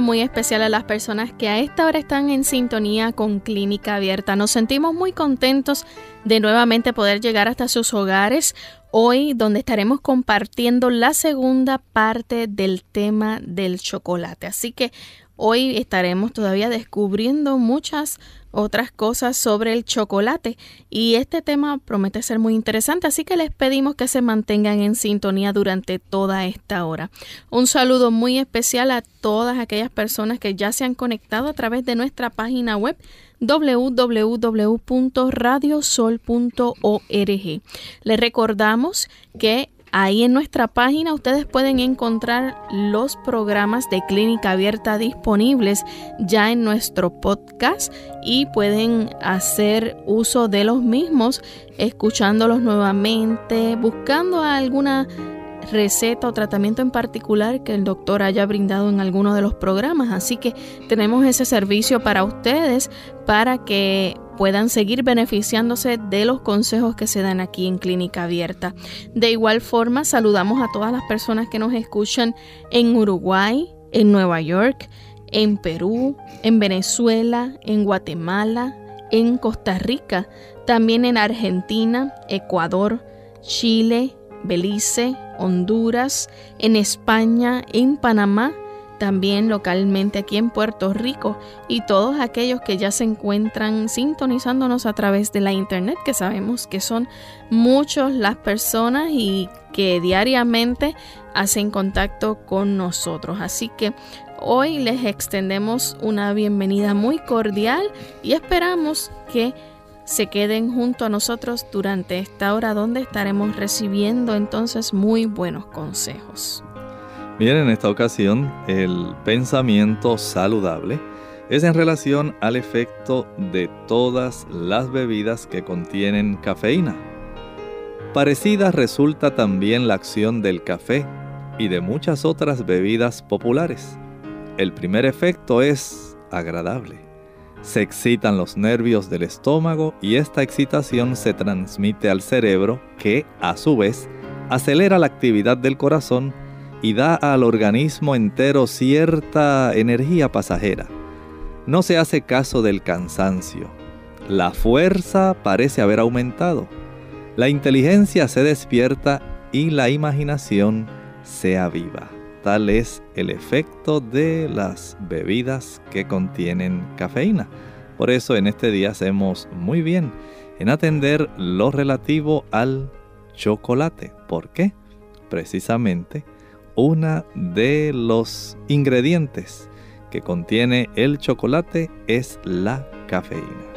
Muy especial a las personas que a esta hora están en sintonía con Clínica Abierta. Nos sentimos muy contentos de nuevamente poder llegar hasta sus hogares hoy donde estaremos compartiendo la segunda parte del tema del chocolate. Así que hoy estaremos todavía descubriendo muchas otras cosas sobre el chocolate y este tema promete ser muy interesante, así que les pedimos que se mantengan en sintonía durante toda esta hora. Un saludo muy especial a todas aquellas personas que ya se han conectado a través de nuestra página web www.radiosol.org. Les recordamos que Ahí en nuestra página ustedes pueden encontrar los programas de clínica abierta disponibles ya en nuestro podcast y pueden hacer uso de los mismos escuchándolos nuevamente, buscando alguna receta o tratamiento en particular que el doctor haya brindado en alguno de los programas. Así que tenemos ese servicio para ustedes para que puedan seguir beneficiándose de los consejos que se dan aquí en Clínica Abierta. De igual forma, saludamos a todas las personas que nos escuchan en Uruguay, en Nueva York, en Perú, en Venezuela, en Guatemala, en Costa Rica, también en Argentina, Ecuador, Chile, Belice, Honduras, en España, en Panamá, también localmente aquí en Puerto Rico y todos aquellos que ya se encuentran sintonizándonos a través de la internet, que sabemos que son muchos las personas y que diariamente hacen contacto con nosotros. Así que hoy les extendemos una bienvenida muy cordial y esperamos que se queden junto a nosotros durante esta hora donde estaremos recibiendo entonces muy buenos consejos. En esta ocasión el pensamiento saludable es en relación al efecto de todas las bebidas que contienen cafeína. Parecida resulta también la acción del café y de muchas otras bebidas populares. El primer efecto es agradable se excitan los nervios del estómago y esta excitación se transmite al cerebro que, a su vez, acelera la actividad del corazón y da al organismo entero cierta energía pasajera. No se hace caso del cansancio. La fuerza parece haber aumentado. La inteligencia se despierta y la imaginación se aviva. Tal es el efecto de las bebidas que contienen cafeína. Por eso en este día hacemos muy bien en atender lo relativo al chocolate. ¿Por qué? Precisamente una de los ingredientes que contiene el chocolate es la cafeína.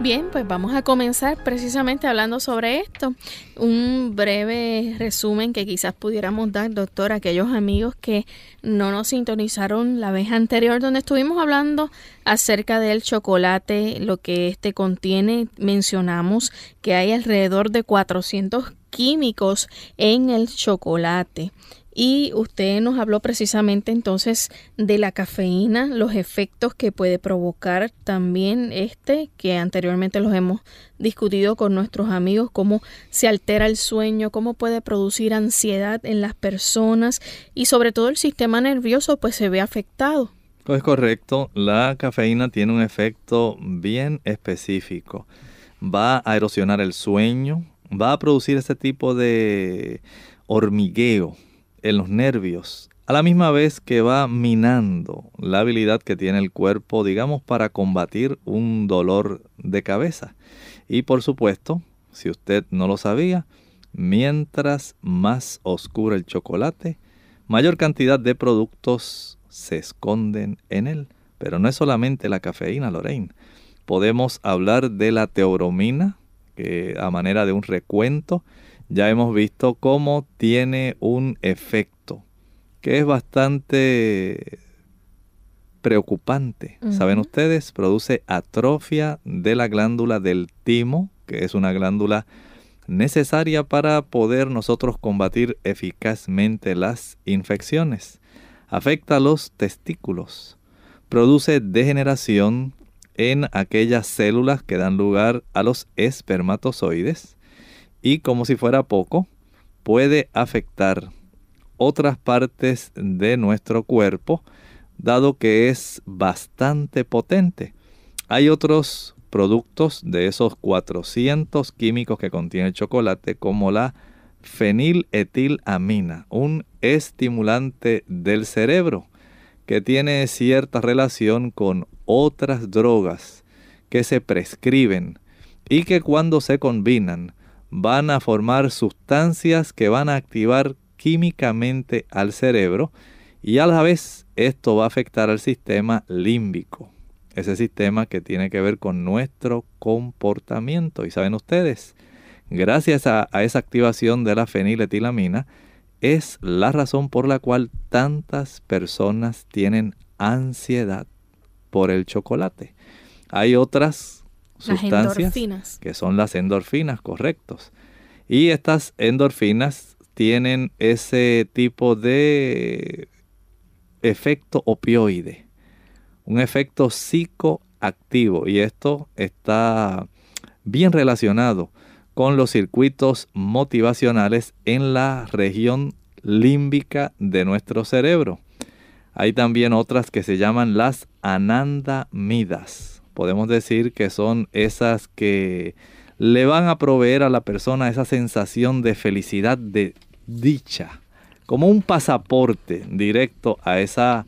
Bien, pues vamos a comenzar precisamente hablando sobre esto. Un breve resumen que quizás pudiéramos dar, doctor, a aquellos amigos que no nos sintonizaron la vez anterior donde estuvimos hablando acerca del chocolate, lo que este contiene. Mencionamos que hay alrededor de 400 químicos en el chocolate. Y usted nos habló precisamente entonces de la cafeína, los efectos que puede provocar también este, que anteriormente los hemos discutido con nuestros amigos, cómo se altera el sueño, cómo puede producir ansiedad en las personas y sobre todo el sistema nervioso pues se ve afectado. Pues correcto, la cafeína tiene un efecto bien específico. Va a erosionar el sueño, va a producir este tipo de hormigueo en los nervios, a la misma vez que va minando la habilidad que tiene el cuerpo, digamos, para combatir un dolor de cabeza. Y por supuesto, si usted no lo sabía, mientras más oscuro el chocolate, mayor cantidad de productos se esconden en él. Pero no es solamente la cafeína, Lorraine. Podemos hablar de la teobromina, que a manera de un recuento, ya hemos visto cómo tiene un efecto que es bastante preocupante. Saben ustedes, produce atrofia de la glándula del timo, que es una glándula necesaria para poder nosotros combatir eficazmente las infecciones. Afecta los testículos. Produce degeneración en aquellas células que dan lugar a los espermatozoides y como si fuera poco, puede afectar otras partes de nuestro cuerpo, dado que es bastante potente. Hay otros productos de esos 400 químicos que contiene el chocolate, como la feniletilamina, un estimulante del cerebro que tiene cierta relación con otras drogas que se prescriben y que cuando se combinan van a formar sustancias que van a activar químicamente al cerebro y a la vez esto va a afectar al sistema límbico, ese sistema que tiene que ver con nuestro comportamiento. Y saben ustedes, gracias a, esa activación de la feniletilamina, es la razón por la cual tantas personas tienen ansiedad por el chocolate. Hay otras sustancias que son las endorfinas, correctos. Y estas endorfinas tienen ese tipo de efecto opioide, un efecto psicoactivo. Y esto está bien relacionado con los circuitos motivacionales en la región límbica de nuestro cerebro. Hay también otras que se llaman las anandamidas. Podemos decir que son esas que le van a proveer a la persona esa sensación de felicidad, de dicha, como un pasaporte directo a esa,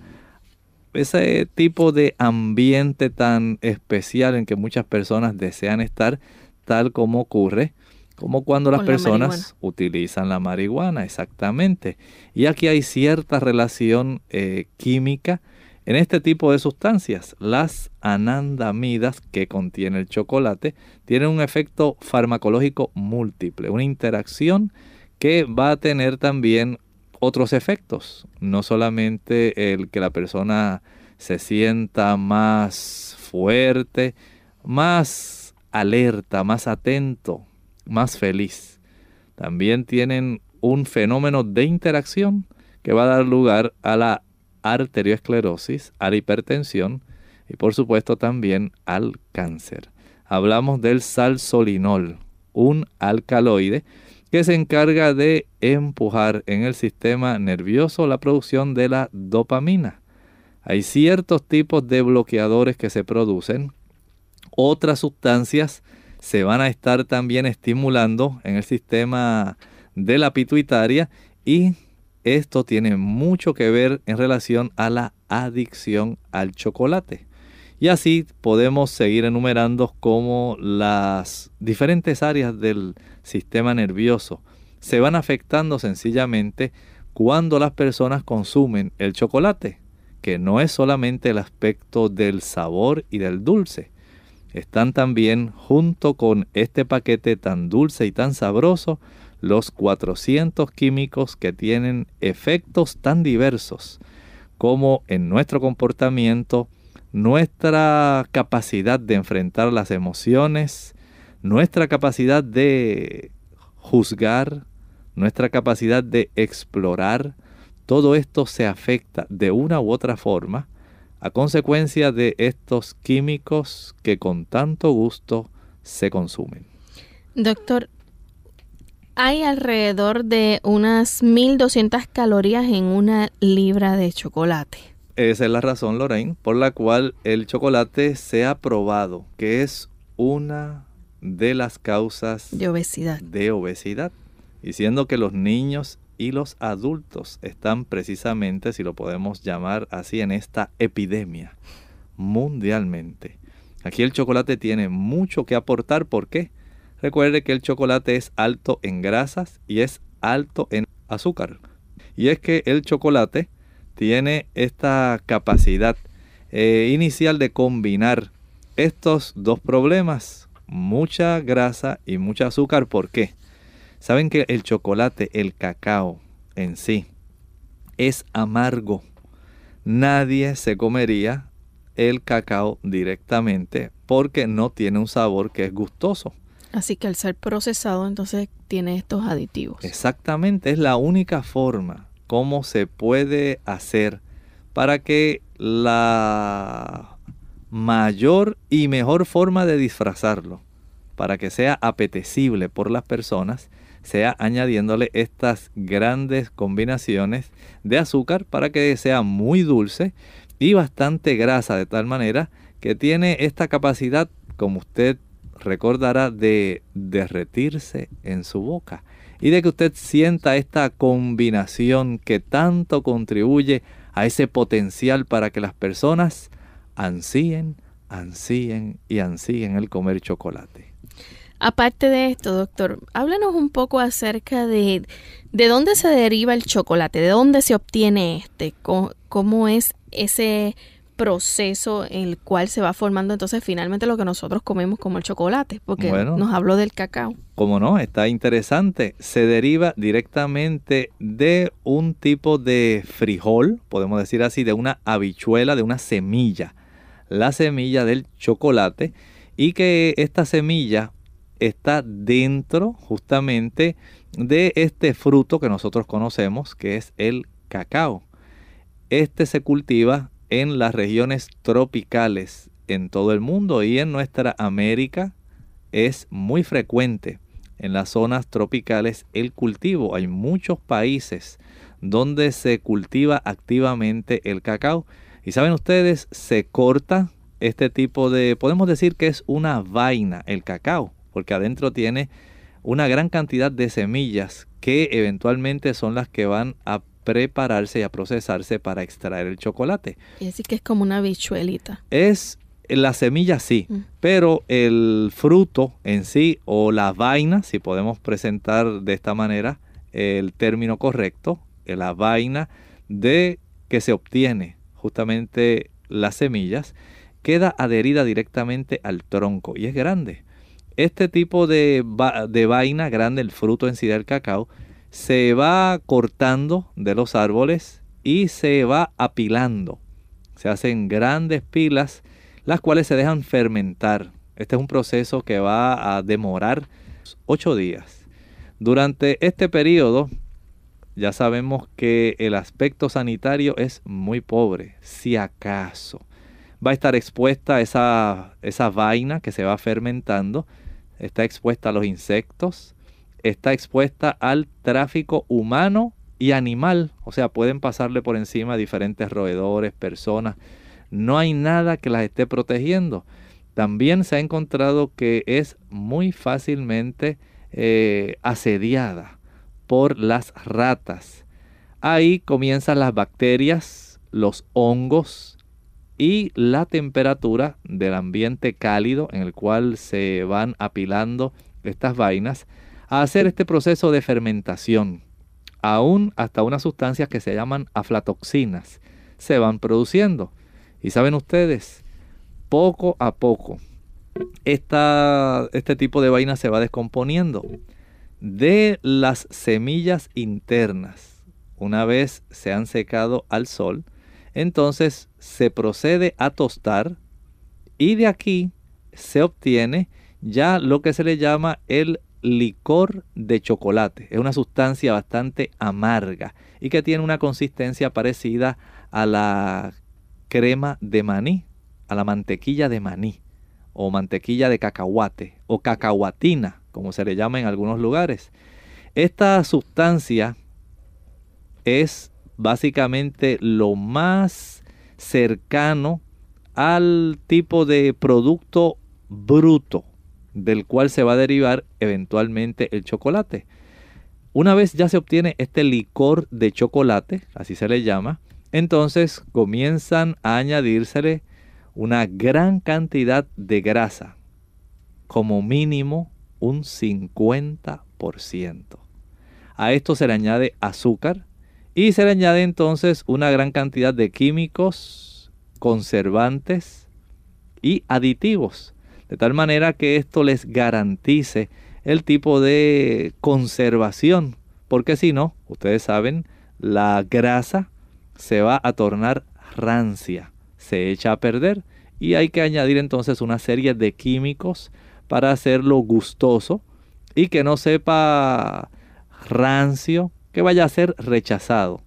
ese tipo de ambiente tan especial en que muchas personas desean estar, tal como ocurre como cuando las personas utilizan la marihuana, exactamente. Y aquí hay cierta relación eh, química en este tipo de sustancias. Las anandamidas que contiene el chocolate tienen un efecto farmacológico múltiple, una interacción que va a tener también otros efectos, no solamente el que la persona se sienta más fuerte, más alerta, más atento, más feliz. También tienen un fenómeno de interacción que va a dar lugar a la arteriosclerosis, a la hipertensión y por supuesto también al cáncer. Hablamos del salsolinol, un alcaloide que se encarga de empujar en el sistema nervioso la producción de la dopamina. Hay ciertos tipos de bloqueadores que se producen, otras sustancias se van a estar también estimulando en el sistema de la pituitaria y esto tiene mucho que ver en relación a la adicción al chocolate. Y así podemos seguir enumerando cómo las diferentes áreas del sistema nervioso se van afectando sencillamente cuando las personas consumen el chocolate, que no es solamente el aspecto del sabor y del dulce, están también junto con este paquete tan dulce y tan sabroso los 400 químicos que tienen efectos tan diversos como en nuestro comportamiento, nuestra capacidad de enfrentar las emociones, nuestra capacidad de juzgar, nuestra capacidad de explorar, todo esto se afecta de una u otra forma a consecuencia de estos químicos que con tanto gusto se consumen. Doctor, hay alrededor de unas 1200 calorías en una libra de chocolate. Esa es la razón, Lorraine, por la cual el chocolate se ha probado que es una de las causas de obesidad. De obesidad. Y siendo que los niños y los adultos están precisamente, si lo podemos llamar así, en esta epidemia mundialmente. Aquí el chocolate tiene mucho que aportar. ¿Por qué? Recuerde que el chocolate es alto en grasas y es alto en azúcar. Y es que el chocolate tiene esta capacidad eh, inicial de combinar estos dos problemas, mucha grasa y mucha azúcar. ¿Por qué? Saben que el chocolate, el cacao en sí, es amargo. Nadie se comería el cacao directamente porque no tiene un sabor que es gustoso. Así que al ser procesado entonces tiene estos aditivos. Exactamente, es la única forma como se puede hacer para que la mayor y mejor forma de disfrazarlo, para que sea apetecible por las personas, sea añadiéndole estas grandes combinaciones de azúcar para que sea muy dulce y bastante grasa de tal manera que tiene esta capacidad, como usted recordará, de derretirse en su boca y de que usted sienta esta combinación que tanto contribuye a ese potencial para que las personas ansíen, ansíen y ansíen el comer chocolate. Aparte de esto, doctor, háblanos un poco acerca de, de dónde se deriva el chocolate, de dónde se obtiene este, cómo, es ese proceso en el cual se va formando entonces finalmente lo que nosotros comemos como el chocolate, porque nos habló del cacao. Como no, está interesante. Se deriva directamente de un tipo de frijol, podemos decir así, de una habichuela, de una semilla, la semilla del chocolate, y que esta semilla está dentro justamente de este fruto que nosotros conocemos, que es el cacao. Este se cultiva en las regiones tropicales en todo el mundo y en nuestra América es muy frecuente en las zonas tropicales el cultivo. Hay muchos países donde se cultiva activamente el cacao. Y saben ustedes, se corta este tipo de, podemos decir que es una vaina el cacao porque adentro tiene una gran cantidad de semillas que eventualmente son las que van a prepararse y a procesarse para extraer el chocolate. Y así que es como una bichuelita. Es la semilla sí, mm. pero el fruto en sí o la vaina, si podemos presentar de esta manera el término correcto, la vaina de que se obtiene justamente las semillas, queda adherida directamente al tronco y es grande. Este tipo de, vaina grande, el fruto en sí del cacao, se va cortando de los árboles y se va apilando. Se hacen grandes pilas, las cuales se dejan fermentar. Este es un proceso que va a demorar ocho días. Durante este periodo, ya sabemos que el aspecto sanitario es muy pobre, si acaso. Va a estar expuesta esa, esa vaina que se va fermentando está expuesta a los insectos, está expuesta al tráfico humano y animal, o sea, pueden pasarle por encima diferentes roedores, personas, no hay nada que las esté protegiendo. También se ha encontrado que es muy fácilmente eh, asediada por las ratas. Ahí comienzan las bacterias, los hongos, y la temperatura del ambiente cálido en el cual se van apilando estas vainas a hacer este proceso de fermentación. Aún hasta unas sustancias que se llaman aflatoxinas se van produciendo. Y saben ustedes, poco a poco esta, este tipo de vaina se va descomponiendo. De las semillas internas, una vez se han secado al sol, entonces se procede a tostar y de aquí se obtiene ya lo que se le llama el licor de chocolate. Es una sustancia bastante amarga y que tiene una consistencia parecida a la crema de maní, a la mantequilla de maní o mantequilla de cacahuate o cacahuatina, como se le llama en algunos lugares. Esta sustancia es básicamente lo más cercano al tipo de producto bruto del cual se va a derivar eventualmente el chocolate. Una vez ya se obtiene este licor de chocolate, así se le llama, entonces comienzan a añadírsele una gran cantidad de grasa, como mínimo un 50%. A esto se le añade azúcar, y se le añade entonces una gran cantidad de químicos, conservantes y aditivos, de tal manera que esto les garantice el tipo de conservación, porque si no, ustedes saben, la grasa se va a tornar rancia, se echa a perder y hay que añadir entonces una serie de químicos para hacerlo gustoso y que no sepa rancio, que vaya a ser rechazado.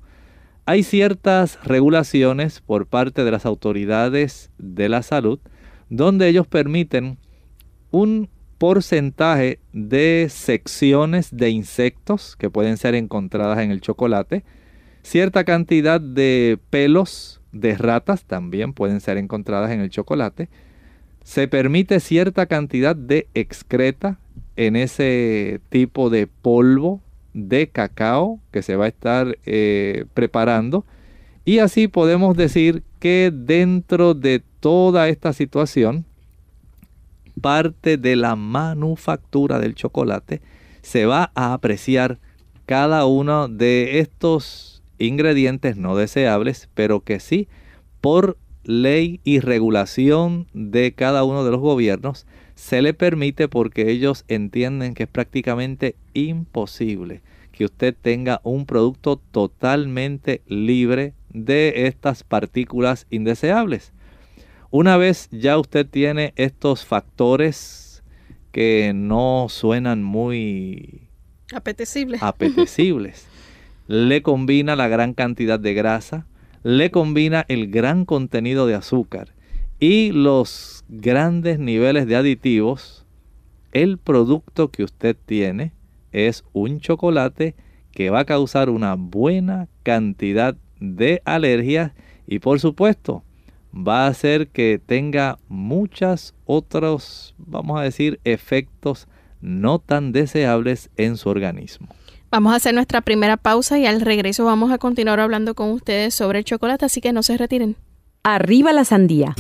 Hay ciertas regulaciones por parte de las autoridades de la salud donde ellos permiten un porcentaje de secciones de insectos que pueden ser encontradas en el chocolate, cierta cantidad de pelos de ratas también pueden ser encontradas en el chocolate, se permite cierta cantidad de excreta en ese tipo de polvo de cacao que se va a estar eh, preparando. Y así podemos decir que dentro de toda esta situación, parte de la manufactura del chocolate se va a apreciar cada uno de estos ingredientes no deseables, pero que sí, por ley y regulación de cada uno de los gobiernos, se le permite porque ellos entienden que es prácticamente imposible que usted tenga un producto totalmente libre de estas partículas indeseables. Una vez ya usted tiene estos factores que no suenan muy apetecibles, apetecibles le combina la gran cantidad de grasa, le combina el gran contenido de azúcar y los grandes niveles de aditivos, el producto que usted tiene es un chocolate que va a causar una buena cantidad de alergias y por supuesto va a hacer que tenga muchos otros, vamos a decir, efectos no tan deseables en su organismo. Vamos a hacer nuestra primera pausa y al regreso vamos a continuar hablando con ustedes sobre el chocolate, así que no se retiren. Arriba la sandía.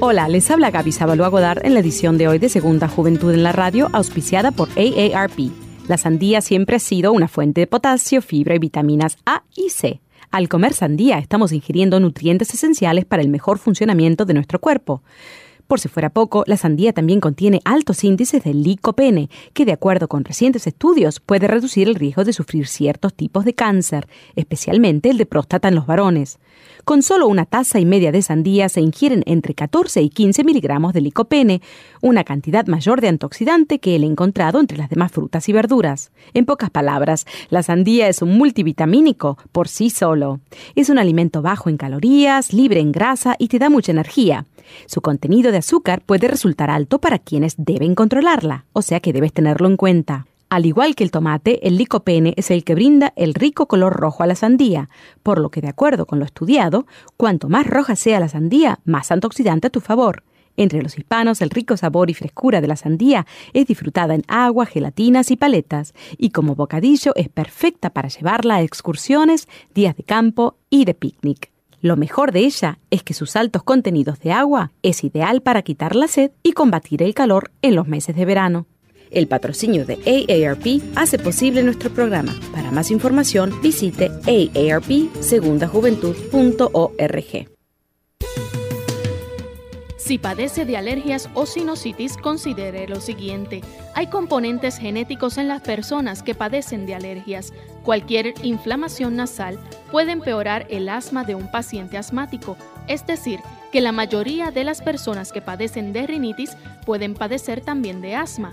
Hola, les habla Gaby Sabalua Godard en la edición de hoy de Segunda Juventud en la Radio, auspiciada por AARP. La sandía siempre ha sido una fuente de potasio, fibra y vitaminas A y C. Al comer sandía estamos ingiriendo nutrientes esenciales para el mejor funcionamiento de nuestro cuerpo. Por si fuera poco, la sandía también contiene altos índices de licopene, que de acuerdo con recientes estudios puede reducir el riesgo de sufrir ciertos tipos de cáncer, especialmente el de próstata en los varones. Con solo una taza y media de sandía se ingieren entre 14 y 15 miligramos de licopene, una cantidad mayor de antioxidante que el encontrado entre las demás frutas y verduras. En pocas palabras, la sandía es un multivitamínico por sí solo. Es un alimento bajo en calorías, libre en grasa y te da mucha energía. Su contenido de azúcar puede resultar alto para quienes deben controlarla, o sea que debes tenerlo en cuenta. Al igual que el tomate, el licopene es el que brinda el rico color rojo a la sandía, por lo que de acuerdo con lo estudiado, cuanto más roja sea la sandía, más antioxidante a tu favor. Entre los hispanos, el rico sabor y frescura de la sandía es disfrutada en agua, gelatinas y paletas, y como bocadillo es perfecta para llevarla a excursiones, días de campo y de picnic. Lo mejor de ella es que sus altos contenidos de agua es ideal para quitar la sed y combatir el calor en los meses de verano. El patrocinio de AARP hace posible nuestro programa. Para más información visite aarpsegundajuventud.org. Si padece de alergias o sinusitis, considere lo siguiente. Hay componentes genéticos en las personas que padecen de alergias. Cualquier inflamación nasal puede empeorar el asma de un paciente asmático, es decir, que la mayoría de las personas que padecen de rinitis pueden padecer también de asma.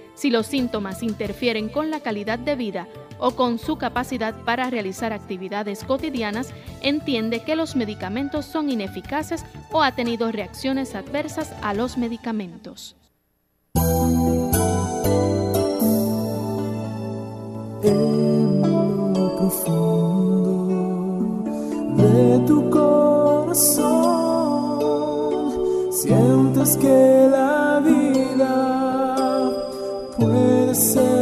Si los síntomas interfieren con la calidad de vida o con su capacidad para realizar actividades cotidianas, entiende que los medicamentos son ineficaces o ha tenido reacciones adversas a los medicamentos. de tu corazón sientes que la vida puede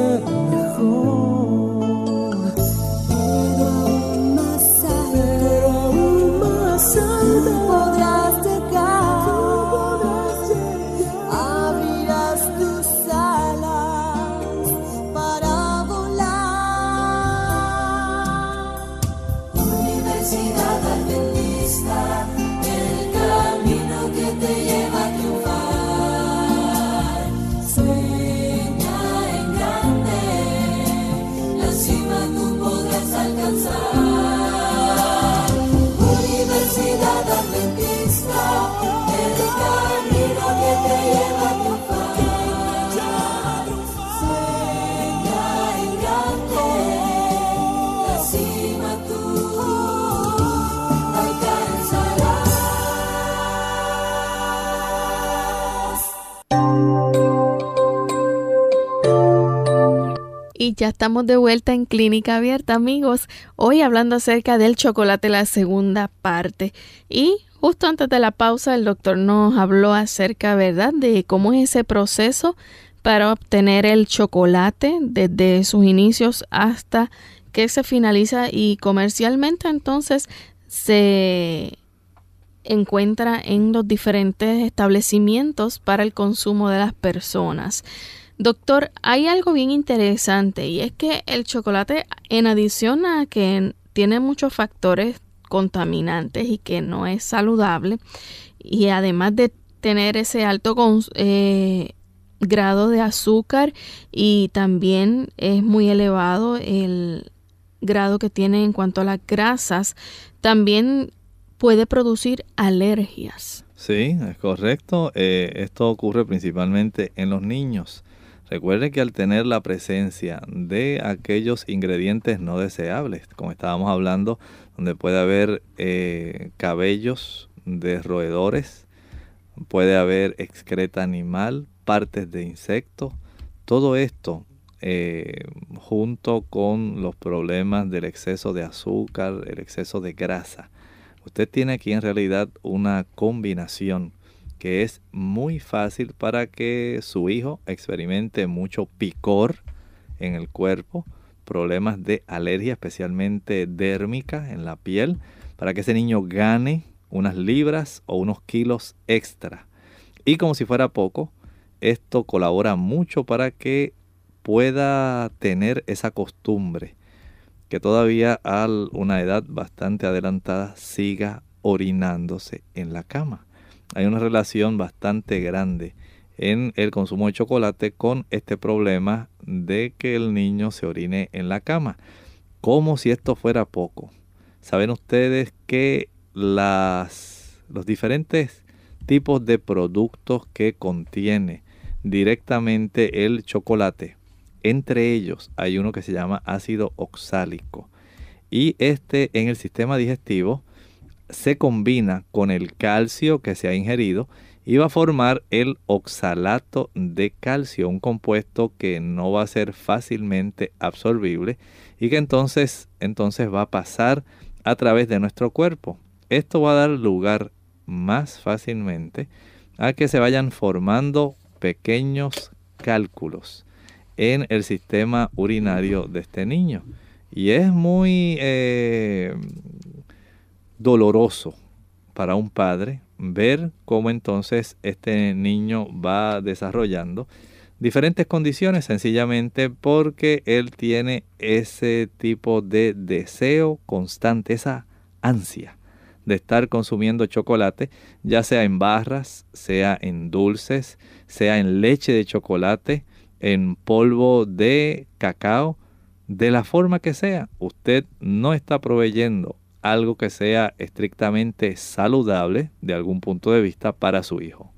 ser ya estamos de vuelta en Clínica Abierta, amigos. Hoy hablando acerca del chocolate, la segunda parte. Y justo antes de la pausa, el doctor nos habló acerca, ¿verdad?, de cómo es ese proceso para obtener el chocolate desde sus inicios hasta que se finaliza y comercialmente entonces se encuentra en los diferentes establecimientos para el consumo de las personas. Doctor, hay algo bien interesante y es que el chocolate, en adición a que tiene muchos factores contaminantes y que no es saludable, y además de tener ese alto eh, grado de azúcar y también es muy elevado el grado que tiene en cuanto a las grasas, también puede producir alergias. Sí, es correcto. Eh, esto ocurre principalmente en los niños. Recuerde que al tener la presencia de aquellos ingredientes no deseables, como estábamos hablando, donde puede haber eh, cabellos de roedores, puede haber excreta animal, partes de insectos, todo esto eh, junto con los problemas del exceso de azúcar, el exceso de grasa. Usted tiene aquí en realidad una combinación que es muy fácil para que su hijo experimente mucho picor en el cuerpo, problemas de alergia, especialmente dérmica en la piel, para que ese niño gane unas libras o unos kilos extra. Y como si fuera poco, esto colabora mucho para que pueda tener esa costumbre que todavía a una edad bastante adelantada siga orinándose en la cama hay una relación bastante grande en el consumo de chocolate con este problema de que el niño se orine en la cama. Como si esto fuera poco. Saben ustedes que las, los diferentes tipos de productos que contiene directamente el chocolate, entre ellos hay uno que se llama ácido oxálico. Y este en el sistema digestivo se combina con el calcio que se ha ingerido y va a formar el oxalato de calcio, un compuesto que no va a ser fácilmente absorbible y que entonces, entonces va a pasar a través de nuestro cuerpo. Esto va a dar lugar más fácilmente a que se vayan formando pequeños cálculos en el sistema urinario de este niño. Y es muy eh, doloroso para un padre ver cómo entonces este niño va desarrollando diferentes condiciones sencillamente porque él tiene ese tipo de deseo constante, esa ansia de estar consumiendo chocolate, ya sea en barras, sea en dulces, sea en leche de chocolate, en polvo de cacao, de la forma que sea, usted no está proveyendo algo que sea estrictamente saludable de algún punto de vista para su hijo.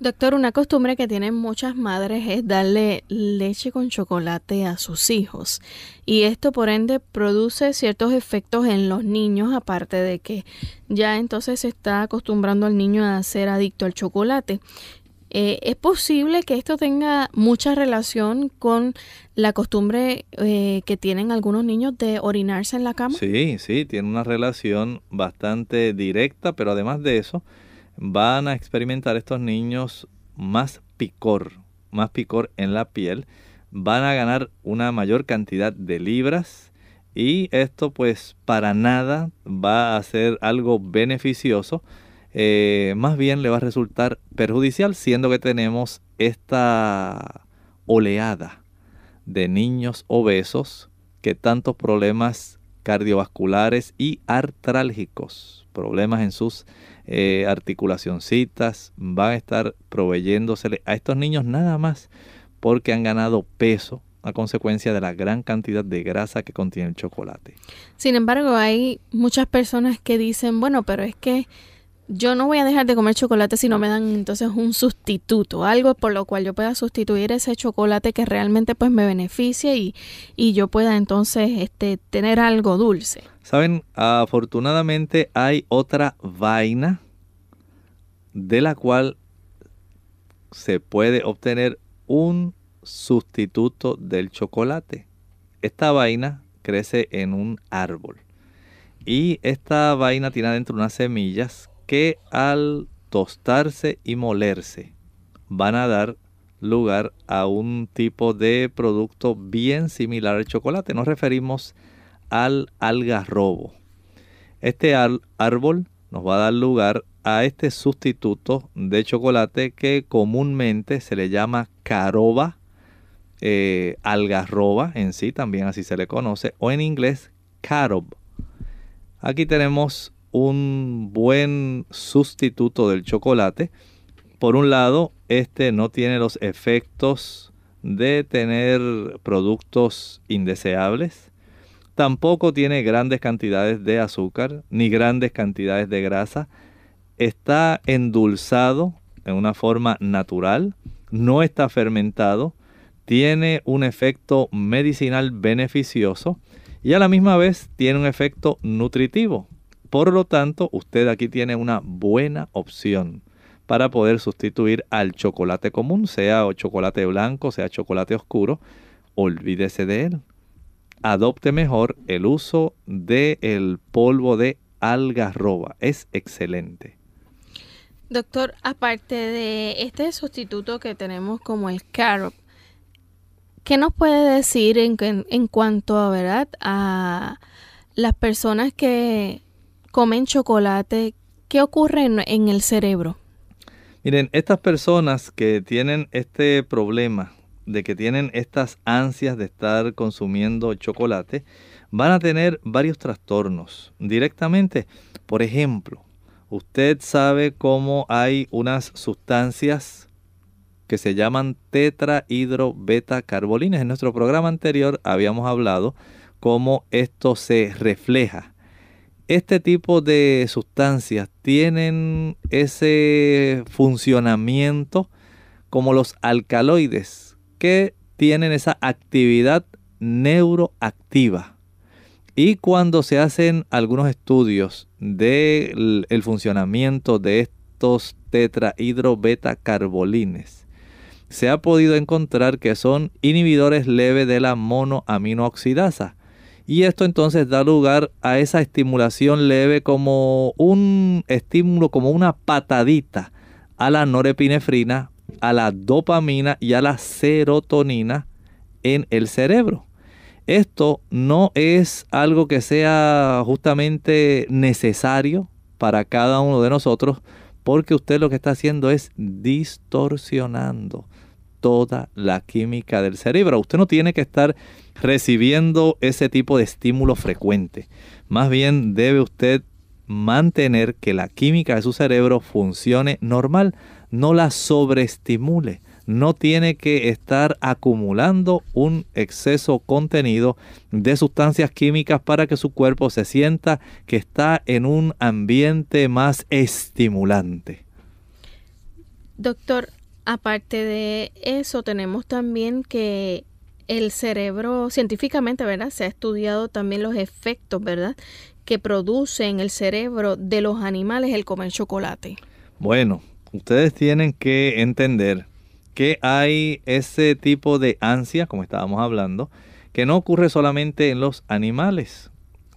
Doctor, una costumbre que tienen muchas madres es darle leche con chocolate a sus hijos y esto por ende produce ciertos efectos en los niños aparte de que ya entonces se está acostumbrando al niño a ser adicto al chocolate. Eh, ¿Es posible que esto tenga mucha relación con la costumbre eh, que tienen algunos niños de orinarse en la cama? Sí, sí, tiene una relación bastante directa, pero además de eso, van a experimentar estos niños más picor, más picor en la piel, van a ganar una mayor cantidad de libras y esto pues para nada va a ser algo beneficioso, eh, más bien le va a resultar perjudicial, siendo que tenemos esta oleada de niños obesos que tantos problemas cardiovasculares y artrálgicos, problemas en sus eh, articulacioncitas, van a estar proveyéndosele a estos niños nada más porque han ganado peso a consecuencia de la gran cantidad de grasa que contiene el chocolate. Sin embargo, hay muchas personas que dicen, bueno, pero es que yo no voy a dejar de comer chocolate si no me dan entonces un sustituto, algo por lo cual yo pueda sustituir ese chocolate que realmente pues me beneficie y, y yo pueda entonces este, tener algo dulce. Saben, afortunadamente hay otra vaina de la cual se puede obtener un sustituto del chocolate. Esta vaina crece en un árbol y esta vaina tiene adentro unas semillas que al tostarse y molerse van a dar lugar a un tipo de producto bien similar al chocolate. Nos referimos al algarrobo. Este árbol nos va a dar lugar a este sustituto de chocolate que comúnmente se le llama caroba, eh, algarroba en sí, también así se le conoce, o en inglés carob. Aquí tenemos un buen sustituto del chocolate. Por un lado, este no tiene los efectos de tener productos indeseables. Tampoco tiene grandes cantidades de azúcar ni grandes cantidades de grasa. Está endulzado en una forma natural. No está fermentado. Tiene un efecto medicinal beneficioso y a la misma vez tiene un efecto nutritivo. Por lo tanto, usted aquí tiene una buena opción para poder sustituir al chocolate común, sea chocolate blanco, sea chocolate oscuro. Olvídese de él. Adopte mejor el uso del polvo de algarroba. Es excelente. Doctor, aparte de este sustituto que tenemos como el carob, ¿qué nos puede decir en, en cuanto a, ¿verdad? a las personas que comen chocolate, ¿qué ocurre en, el cerebro? Miren, estas personas que tienen este problema de que tienen estas ansias de estar consumiendo chocolate, van a tener varios trastornos directamente. Por ejemplo, usted sabe cómo hay unas sustancias que se llaman tetrahidrobetacarbolines. En nuestro programa anterior habíamos hablado cómo esto se refleja este tipo de sustancias tienen ese funcionamiento como los alcaloides que tienen esa actividad neuroactiva. Y cuando se hacen algunos estudios del funcionamiento de estos tetrahidrobetacarbolines, se ha podido encontrar que son inhibidores leves de la monoaminooxidasa y esto entonces da lugar a esa estimulación leve como un estímulo, como una patadita a la norepinefrina, a la dopamina y a la serotonina en el cerebro. Esto no es algo que sea justamente necesario para cada uno de nosotros porque usted lo que está haciendo es distorsionando toda la química del cerebro. Usted no tiene que estar recibiendo ese tipo de estímulo frecuente. Más bien debe usted mantener que la química de su cerebro funcione normal, no la sobreestimule. No tiene que estar acumulando un exceso contenido de sustancias químicas para que su cuerpo se sienta que está en un ambiente más estimulante. Doctor, Aparte de eso, tenemos también que el cerebro, científicamente, ¿verdad? Se ha estudiado también los efectos, ¿verdad? Que produce en el cerebro de los animales el comer chocolate. Bueno, ustedes tienen que entender que hay ese tipo de ansia, como estábamos hablando, que no ocurre solamente en los animales,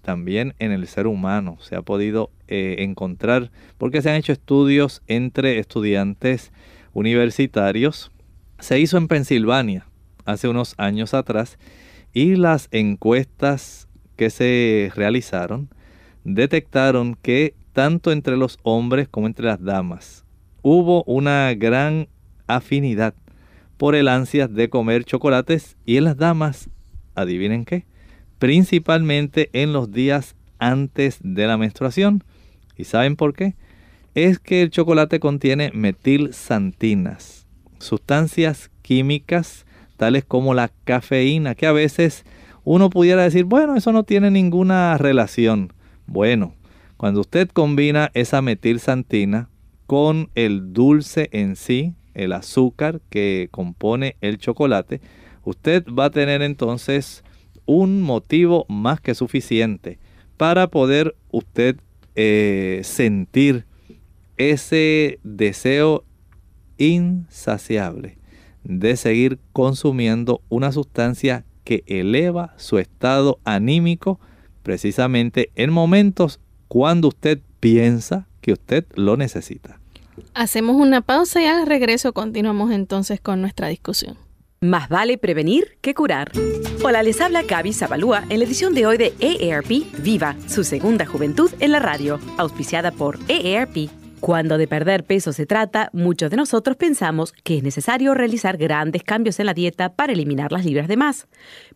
también en el ser humano se ha podido eh, encontrar, porque se han hecho estudios entre estudiantes universitarios. Se hizo en Pensilvania hace unos años atrás y las encuestas que se realizaron detectaron que tanto entre los hombres como entre las damas hubo una gran afinidad por el ansia de comer chocolates y en las damas, adivinen qué, principalmente en los días antes de la menstruación. ¿Y saben por qué? Es que el chocolate contiene metilsantinas, sustancias químicas tales como la cafeína, que a veces uno pudiera decir, bueno, eso no tiene ninguna relación. Bueno, cuando usted combina esa metilsantina con el dulce en sí, el azúcar que compone el chocolate, usted va a tener entonces un motivo más que suficiente para poder usted eh, sentir ese deseo insaciable de seguir consumiendo una sustancia que eleva su estado anímico precisamente en momentos cuando usted piensa que usted lo necesita. Hacemos una pausa y al regreso continuamos entonces con nuestra discusión. Más vale prevenir que curar. Hola, les habla Gaby Zabalúa en la edición de hoy de AARP Viva, su segunda juventud en la radio, auspiciada por AARP. Cuando de perder peso se trata, muchos de nosotros pensamos que es necesario realizar grandes cambios en la dieta para eliminar las libras de más.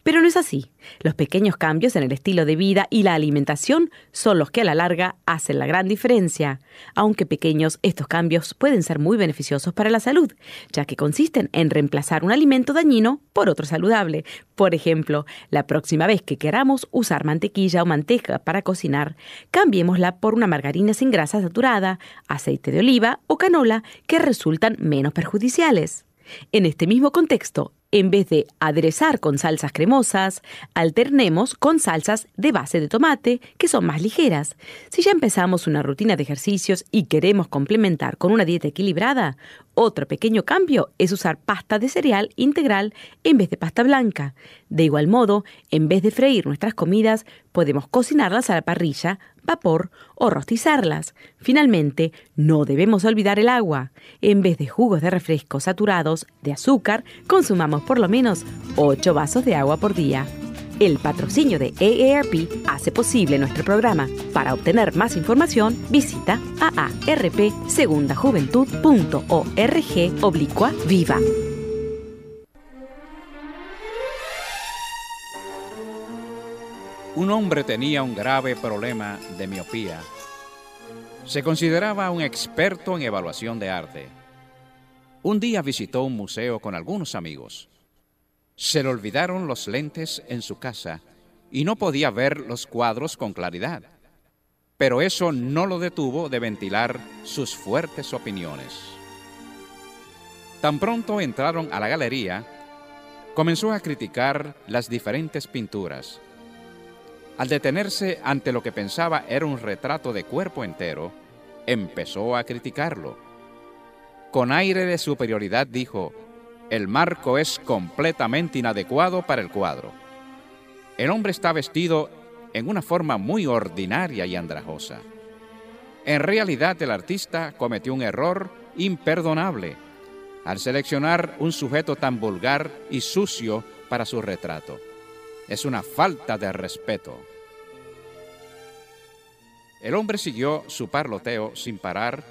Pero no es así. Los pequeños cambios en el estilo de vida y la alimentación son los que a la larga hacen la gran diferencia. Aunque pequeños, estos cambios pueden ser muy beneficiosos para la salud, ya que consisten en reemplazar un alimento dañino por otro saludable. Por ejemplo, la próxima vez que queramos usar mantequilla o manteca para cocinar, cambiémosla por una margarina sin grasa saturada, aceite de oliva o canola que resultan menos perjudiciales. En este mismo contexto, en vez de aderezar con salsas cremosas, alternemos con salsas de base de tomate, que son más ligeras. Si ya empezamos una rutina de ejercicios y queremos complementar con una dieta equilibrada, otro pequeño cambio es usar pasta de cereal integral en vez de pasta blanca. De igual modo, en vez de freír nuestras comidas, podemos cocinarlas a la parrilla, vapor o rostizarlas. Finalmente, no debemos olvidar el agua. En vez de jugos de refresco saturados de azúcar, consumamos por lo menos 8 vasos de agua por día. El patrocinio de AARP hace posible nuestro programa. Para obtener más información, visita aarpsegundajuventud.org oblicua viva. Un hombre tenía un grave problema de miopía. Se consideraba un experto en evaluación de arte. Un día visitó un museo con algunos amigos. Se le olvidaron los lentes en su casa y no podía ver los cuadros con claridad. Pero eso no lo detuvo de ventilar sus fuertes opiniones. Tan pronto entraron a la galería, comenzó a criticar las diferentes pinturas. Al detenerse ante lo que pensaba era un retrato de cuerpo entero, empezó a criticarlo. Con aire de superioridad dijo, el marco es completamente inadecuado para el cuadro. El hombre está vestido en una forma muy ordinaria y andrajosa. En realidad el artista cometió un error imperdonable al seleccionar un sujeto tan vulgar y sucio para su retrato. Es una falta de respeto. El hombre siguió su parloteo sin parar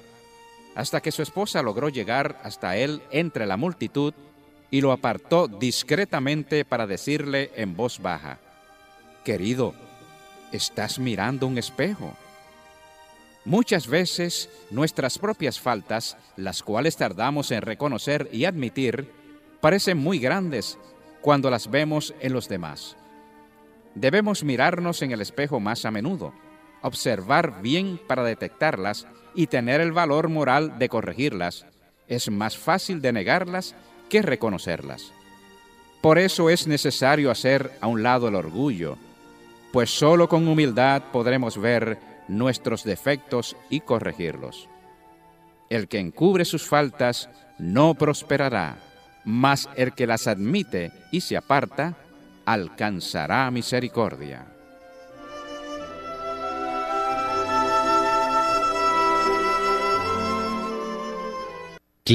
hasta que su esposa logró llegar hasta él entre la multitud y lo apartó discretamente para decirle en voz baja, Querido, estás mirando un espejo. Muchas veces nuestras propias faltas, las cuales tardamos en reconocer y admitir, parecen muy grandes cuando las vemos en los demás. Debemos mirarnos en el espejo más a menudo, observar bien para detectarlas y tener el valor moral de corregirlas. Es más fácil de negarlas que reconocerlas. Por eso es necesario hacer a un lado el orgullo, pues solo con humildad podremos ver nuestros defectos y corregirlos. El que encubre sus faltas no prosperará, mas el que las admite y se aparta alcanzará misericordia.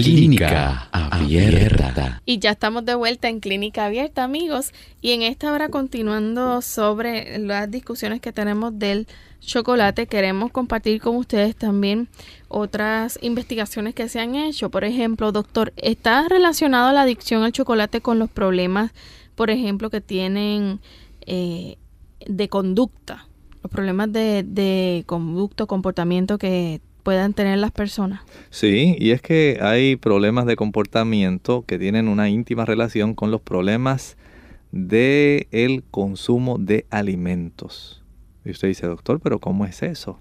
Clínica Abierta. Y ya estamos de vuelta en Clínica Abierta, amigos. Y en esta hora, continuando sobre las discusiones que tenemos del chocolate, queremos compartir con ustedes también otras investigaciones que se han hecho. Por ejemplo, doctor, ¿está relacionado la adicción al chocolate con los problemas, por ejemplo, que tienen eh, de conducta? Los problemas de, de conducto, comportamiento que puedan tener las personas. Sí, y es que hay problemas de comportamiento que tienen una íntima relación con los problemas del el consumo de alimentos. Y usted dice, doctor, pero ¿cómo es eso?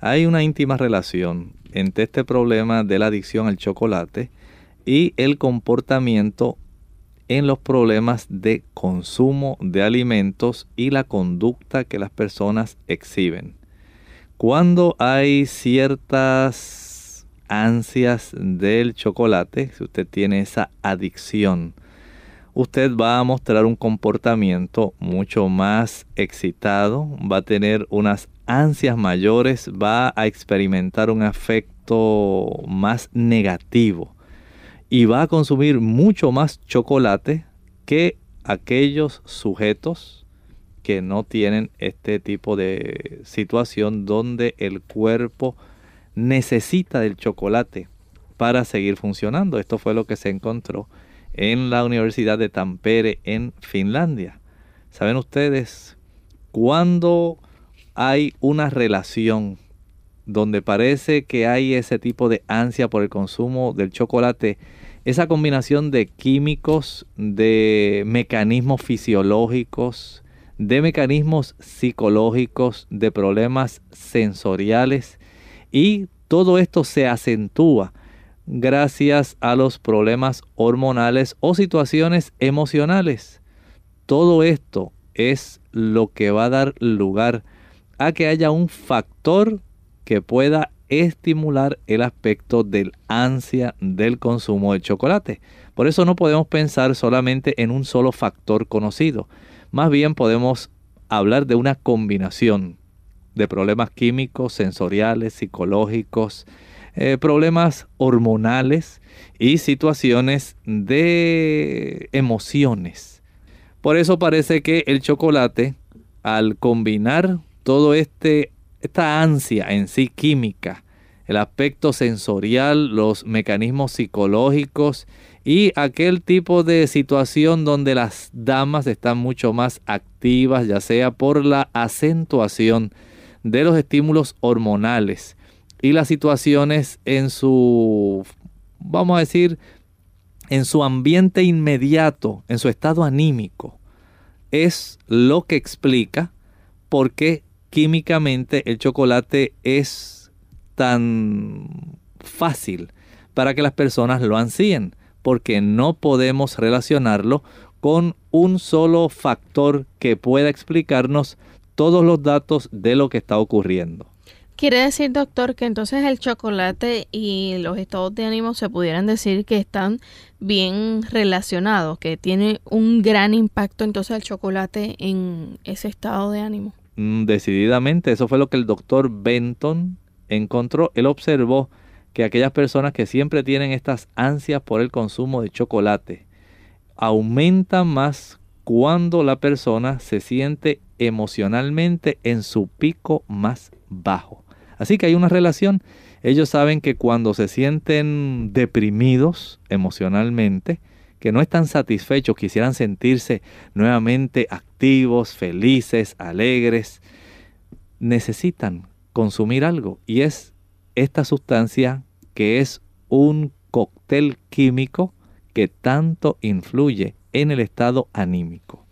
Hay una íntima relación entre este problema de la adicción al chocolate y el comportamiento en los problemas de consumo de alimentos y la conducta que las personas exhiben. Cuando hay ciertas ansias del chocolate, si usted tiene esa adicción, usted va a mostrar un comportamiento mucho más excitado, va a tener unas ansias mayores, va a experimentar un afecto más negativo y va a consumir mucho más chocolate que aquellos sujetos que no tienen este tipo de situación donde el cuerpo necesita del chocolate para seguir funcionando. Esto fue lo que se encontró en la Universidad de Tampere en Finlandia. ¿Saben ustedes cuando hay una relación donde parece que hay ese tipo de ansia por el consumo del chocolate? Esa combinación de químicos, de mecanismos fisiológicos, de mecanismos psicológicos, de problemas sensoriales y todo esto se acentúa gracias a los problemas hormonales o situaciones emocionales. Todo esto es lo que va a dar lugar a que haya un factor que pueda estimular el aspecto del ansia del consumo de chocolate. Por eso no podemos pensar solamente en un solo factor conocido. Más bien podemos hablar de una combinación de problemas químicos, sensoriales, psicológicos, eh, problemas hormonales y situaciones de emociones. Por eso parece que el chocolate, al combinar todo este esta ansia en sí química, el aspecto sensorial, los mecanismos psicológicos y aquel tipo de situación donde las damas están mucho más activas, ya sea por la acentuación de los estímulos hormonales y las situaciones en su, vamos a decir, en su ambiente inmediato, en su estado anímico, es lo que explica por qué químicamente el chocolate es tan fácil para que las personas lo ansíen porque no podemos relacionarlo con un solo factor que pueda explicarnos todos los datos de lo que está ocurriendo. Quiere decir, doctor, que entonces el chocolate y los estados de ánimo se pudieran decir que están bien relacionados, que tiene un gran impacto entonces el chocolate en ese estado de ánimo. Mm, decididamente, eso fue lo que el doctor Benton encontró. Él observó que aquellas personas que siempre tienen estas ansias por el consumo de chocolate aumentan más cuando la persona se siente emocionalmente en su pico más bajo. Así que hay una relación. Ellos saben que cuando se sienten deprimidos emocionalmente, que no están satisfechos, quisieran sentirse nuevamente activos, felices, alegres, necesitan consumir algo y es esta sustancia que es un cóctel químico que tanto influye en el estado anímico.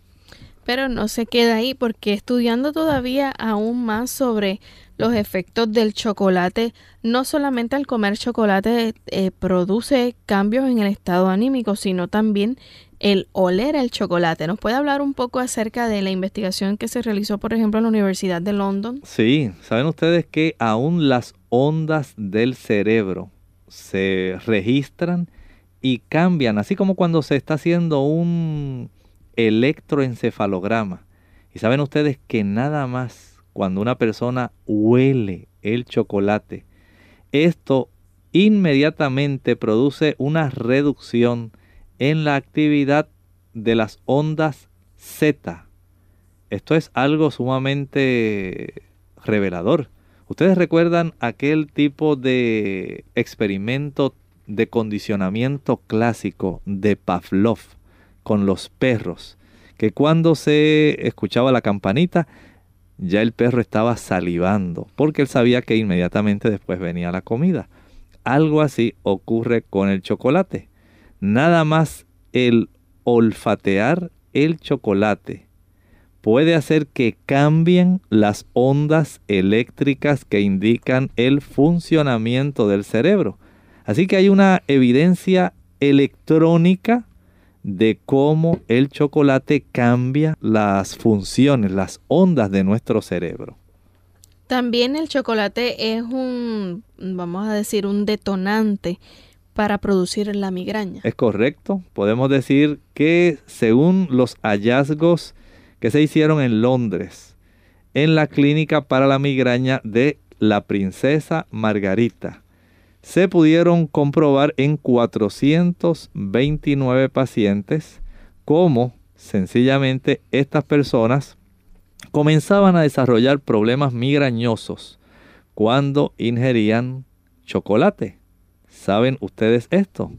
Pero no se queda ahí porque estudiando todavía aún más sobre los efectos del chocolate, no solamente al comer chocolate eh, produce cambios en el estado anímico, sino también el oler el chocolate. ¿Nos puede hablar un poco acerca de la investigación que se realizó, por ejemplo, en la Universidad de London? Sí, saben ustedes que aún las ondas del cerebro se registran y cambian, así como cuando se está haciendo un electroencefalograma. Y saben ustedes que nada más cuando una persona huele el chocolate, esto inmediatamente produce una reducción en la actividad de las ondas Z. Esto es algo sumamente revelador. Ustedes recuerdan aquel tipo de experimento de condicionamiento clásico de Pavlov con los perros, que cuando se escuchaba la campanita, ya el perro estaba salivando, porque él sabía que inmediatamente después venía la comida. Algo así ocurre con el chocolate. Nada más el olfatear el chocolate puede hacer que cambien las ondas eléctricas que indican el funcionamiento del cerebro. Así que hay una evidencia electrónica de cómo el chocolate cambia las funciones, las ondas de nuestro cerebro. También el chocolate es un, vamos a decir, un detonante para producir la migraña. Es correcto. Podemos decir que según los hallazgos que se hicieron en Londres, en la clínica para la migraña de la princesa Margarita, se pudieron comprobar en 429 pacientes cómo sencillamente estas personas comenzaban a desarrollar problemas migrañosos cuando ingerían chocolate. ¿Saben ustedes esto?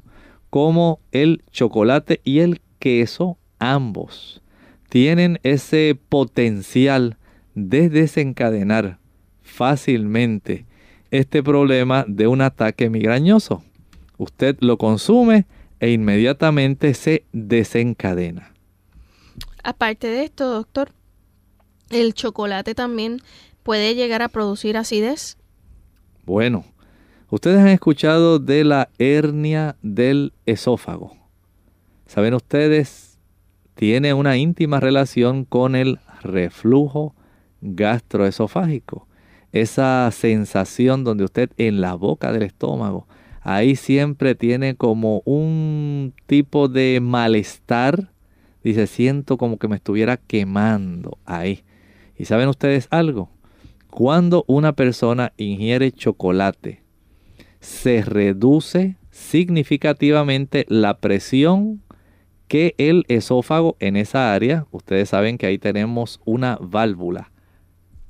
Como el chocolate y el queso ambos tienen ese potencial de desencadenar fácilmente este problema de un ataque migrañoso. Usted lo consume e inmediatamente se desencadena. Aparte de esto, doctor, ¿el chocolate también puede llegar a producir acidez? Bueno, ustedes han escuchado de la hernia del esófago. ¿Saben ustedes? Tiene una íntima relación con el reflujo gastroesofágico esa sensación donde usted en la boca del estómago, ahí siempre tiene como un tipo de malestar. Dice, siento como que me estuviera quemando ahí. ¿Y saben ustedes algo? Cuando una persona ingiere chocolate, se reduce significativamente la presión que el esófago en esa área, ustedes saben que ahí tenemos una válvula.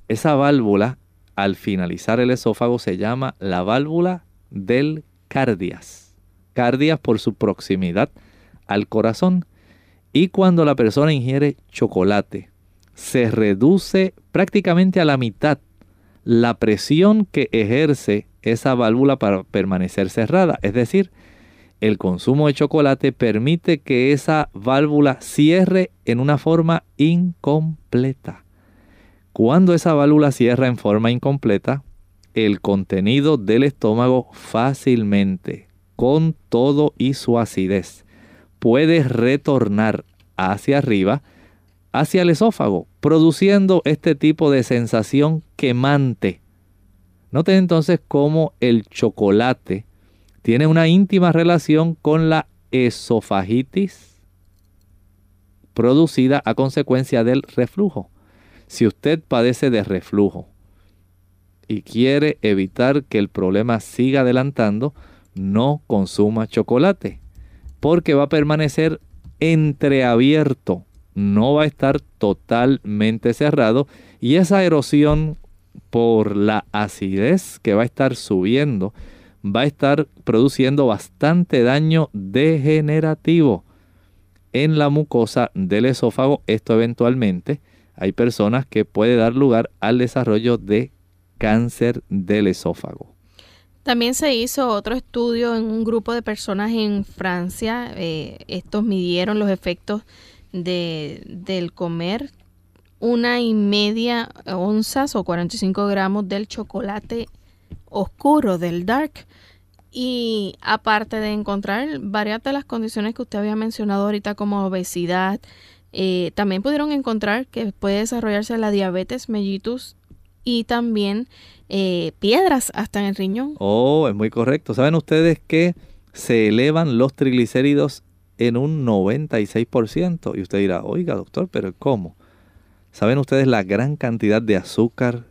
Esa válvula al finalizar el esófago se llama la válvula del cardias. Cardias por su proximidad al corazón. Y cuando la persona ingiere chocolate, se reduce prácticamente a la mitad la presión que ejerce esa válvula para permanecer cerrada. Es decir, el consumo de chocolate permite que esa válvula cierre en una forma incompleta. Cuando esa válvula cierra en forma incompleta, el contenido del estómago fácilmente, con todo y su acidez, puede retornar hacia arriba, hacia el esófago, produciendo este tipo de sensación quemante. Noten entonces cómo el chocolate tiene una íntima relación con la esofagitis producida a consecuencia del reflujo. Si usted padece de reflujo y quiere evitar que el problema siga adelantando, no consuma chocolate, porque va a permanecer entreabierto, no va a estar totalmente cerrado y esa erosión por la acidez que va a estar subiendo va a estar produciendo bastante daño degenerativo en la mucosa del esófago. Esto eventualmente hay personas que puede dar lugar al desarrollo de cáncer del esófago. También se hizo otro estudio en un grupo de personas en Francia. Eh, estos midieron los efectos de, del comer una y media onzas o 45 gramos del chocolate oscuro, del dark. Y aparte de encontrar varias de las condiciones que usted había mencionado ahorita como obesidad, eh, también pudieron encontrar que puede desarrollarse la diabetes mellitus y también eh, piedras hasta en el riñón. Oh, es muy correcto. ¿Saben ustedes que se elevan los triglicéridos en un 96%? Y usted dirá, oiga doctor, pero ¿cómo? ¿Saben ustedes la gran cantidad de azúcar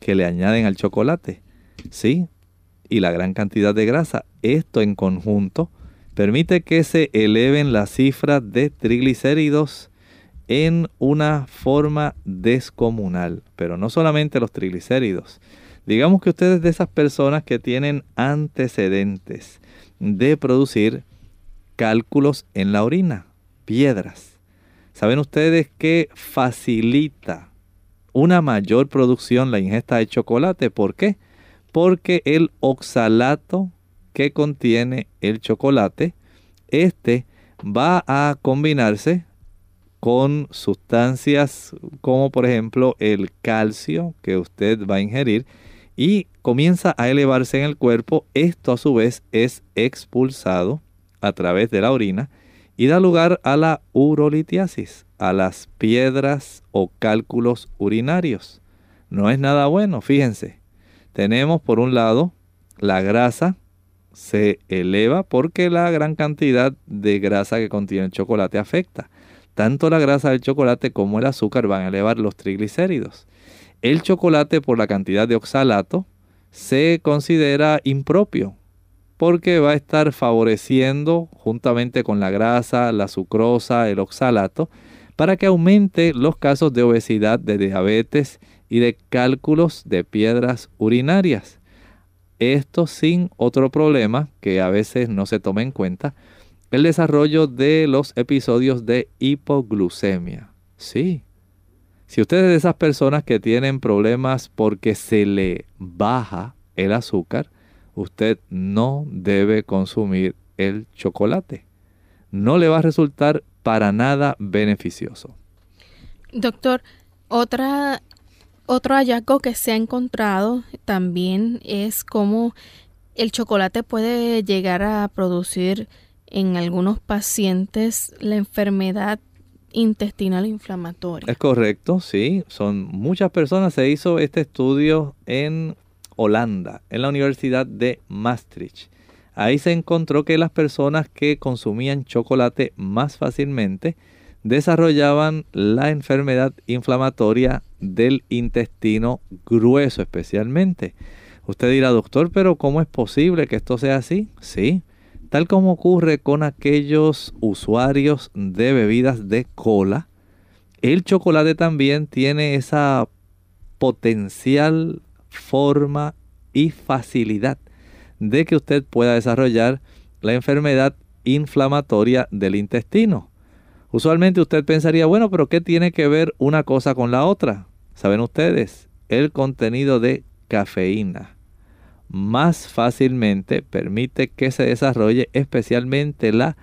que le añaden al chocolate? Sí, y la gran cantidad de grasa. Esto en conjunto permite que se eleven las cifras de triglicéridos en una forma descomunal. Pero no solamente los triglicéridos. Digamos que ustedes de esas personas que tienen antecedentes de producir cálculos en la orina, piedras. ¿Saben ustedes que facilita una mayor producción la ingesta de chocolate? ¿Por qué? Porque el oxalato que contiene el chocolate, este va a combinarse con sustancias como por ejemplo el calcio que usted va a ingerir y comienza a elevarse en el cuerpo. Esto a su vez es expulsado a través de la orina y da lugar a la urolitiasis, a las piedras o cálculos urinarios. No es nada bueno, fíjense. Tenemos por un lado la grasa se eleva porque la gran cantidad de grasa que contiene el chocolate afecta. Tanto la grasa del chocolate como el azúcar van a elevar los triglicéridos. El chocolate por la cantidad de oxalato se considera impropio porque va a estar favoreciendo juntamente con la grasa, la sucrosa, el oxalato, para que aumente los casos de obesidad, de diabetes y de cálculos de piedras urinarias. Esto sin otro problema que a veces no se toma en cuenta, el desarrollo de los episodios de hipoglucemia. Sí. Si usted es de esas personas que tienen problemas porque se le baja el azúcar, usted no debe consumir el chocolate. No le va a resultar para nada beneficioso. Doctor, otra, otro hallazgo que se ha encontrado también es cómo el chocolate puede llegar a producir en algunos pacientes la enfermedad intestinal inflamatoria. Es correcto, sí. Son muchas personas. Se hizo este estudio en Holanda, en la Universidad de Maastricht. Ahí se encontró que las personas que consumían chocolate más fácilmente desarrollaban la enfermedad inflamatoria del intestino grueso especialmente. Usted dirá, doctor, pero ¿cómo es posible que esto sea así? Sí, tal como ocurre con aquellos usuarios de bebidas de cola, el chocolate también tiene esa potencial forma y facilidad de que usted pueda desarrollar la enfermedad inflamatoria del intestino. Usualmente usted pensaría, bueno, pero ¿qué tiene que ver una cosa con la otra? ¿Saben ustedes? El contenido de cafeína más fácilmente permite que se desarrolle especialmente la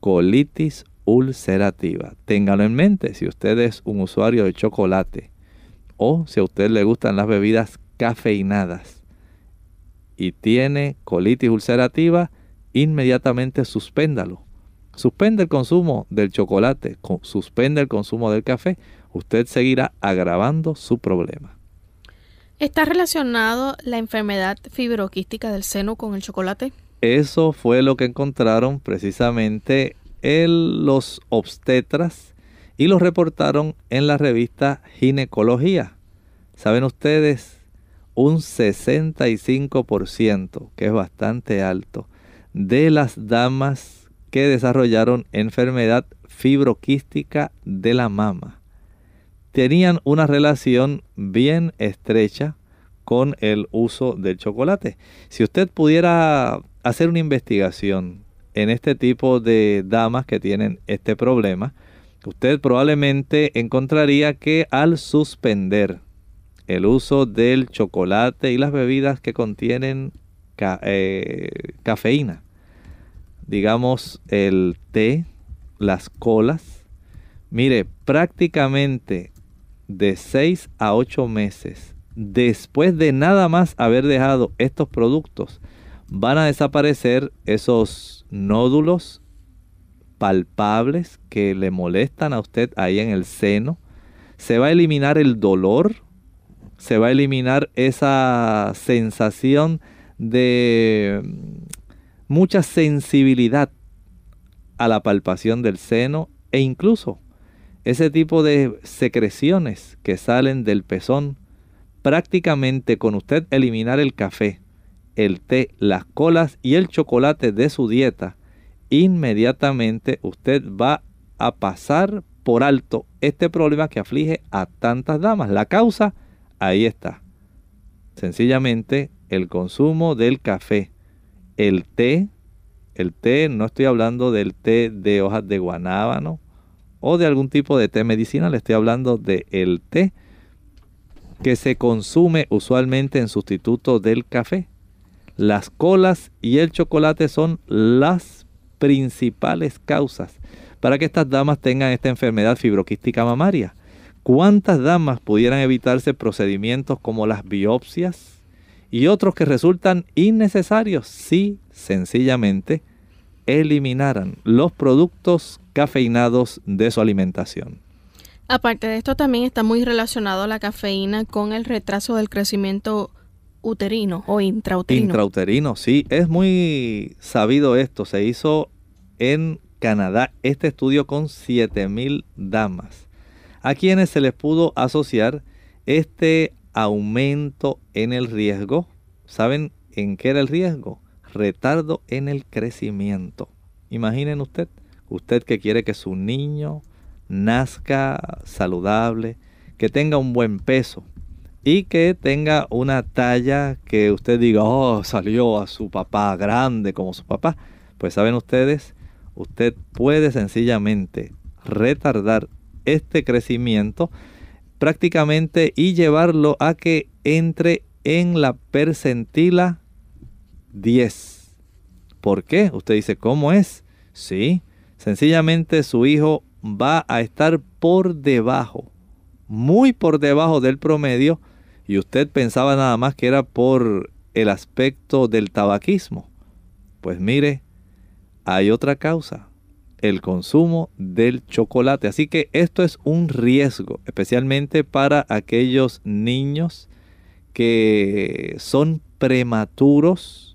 colitis ulcerativa. Téngalo en mente si usted es un usuario de chocolate o si a usted le gustan las bebidas cafeinadas y tiene colitis ulcerativa, inmediatamente suspéndalo. Suspende el consumo del chocolate, suspende el consumo del café. Usted seguirá agravando su problema. ¿Está relacionado la enfermedad fibroquística del seno con el chocolate? Eso fue lo que encontraron precisamente en los obstetras y lo reportaron en la revista Ginecología. ¿Saben ustedes? un 65%, que es bastante alto, de las damas que desarrollaron enfermedad fibroquística de la mama tenían una relación bien estrecha con el uso del chocolate. Si usted pudiera hacer una investigación en este tipo de damas que tienen este problema, usted probablemente encontraría que al suspender el uso del chocolate y las bebidas que contienen eh, cafeína. Digamos el té, las colas. Mire, prácticamente de 6 a 8 meses después de nada más haber dejado estos productos, van a desaparecer esos nódulos palpables que le molestan a usted ahí en el seno. Se va a eliminar el dolor se va a eliminar esa sensación de mucha sensibilidad a la palpación del seno e incluso ese tipo de secreciones que salen del pezón, prácticamente con usted eliminar el café, el té, las colas y el chocolate de su dieta, inmediatamente usted va a pasar por alto este problema que aflige a tantas damas. La causa, ahí está. Sencillamente el consumo del café, el té, el té, no estoy hablando del té de hojas de guanábano o de algún tipo de té medicinal, estoy hablando del el té que se consume usualmente en sustituto del café. Las colas y el chocolate son las principales causas para que estas damas tengan esta enfermedad fibroquística mamaria. ¿Cuántas damas pudieran evitarse procedimientos como las biopsias y otros que resultan innecesarios si sencillamente eliminaran los productos cafeinados de su alimentación? Aparte de esto, también está muy relacionado la cafeína con el retraso del crecimiento uterino o intrauterino. Intrauterino, sí, es muy sabido esto. Se hizo en Canadá este estudio con 7000 damas, a quienes se les pudo asociar este aumento en el riesgo. ¿Saben en qué era el riesgo? Retardo en el crecimiento. Imaginen usted, usted que quiere que su niño nazca saludable, que tenga un buen peso, y que tenga una talla que usted diga, oh, salió a su papá grande como su papá. Pues saben ustedes, usted puede sencillamente retardar este crecimiento prácticamente y llevarlo a que entre en la percentila 10. ¿Por qué? Usted dice, ¿cómo es? Sí, sencillamente su hijo va a estar por debajo, muy por debajo del promedio y usted pensaba nada más que era por el aspecto del tabaquismo. Pues mire, hay otra causa, el consumo del chocolate. Así que esto es un riesgo, especialmente para aquellos niños que son prematuros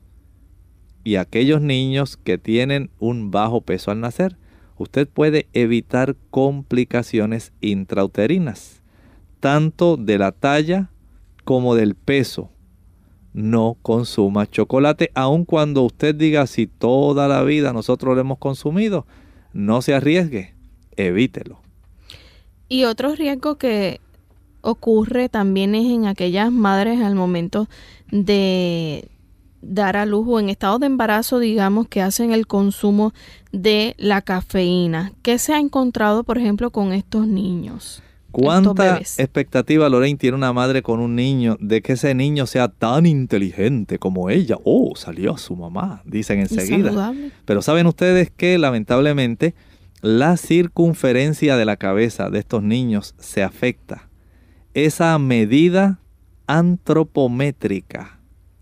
y aquellos niños que tienen un bajo peso al nacer. Usted puede evitar complicaciones intrauterinas, tanto de la talla como del peso. No consuma chocolate, aun cuando usted diga si toda la vida nosotros lo hemos consumido, no se arriesgue, evítelo. Y otro riesgo que ocurre también es en aquellas madres al momento de dar a luz o en estado de embarazo, digamos, que hacen el consumo de la cafeína. ¿Qué se ha encontrado, por ejemplo, con estos niños? ¿Cuánta expectativa, Lorraine, tiene una madre con un niño de que ese niño sea tan inteligente como ella? Oh, salió a su mamá, dicen enseguida. Pero saben ustedes que lamentablemente la circunferencia de la cabeza de estos niños se afecta. Esa medida antropométrica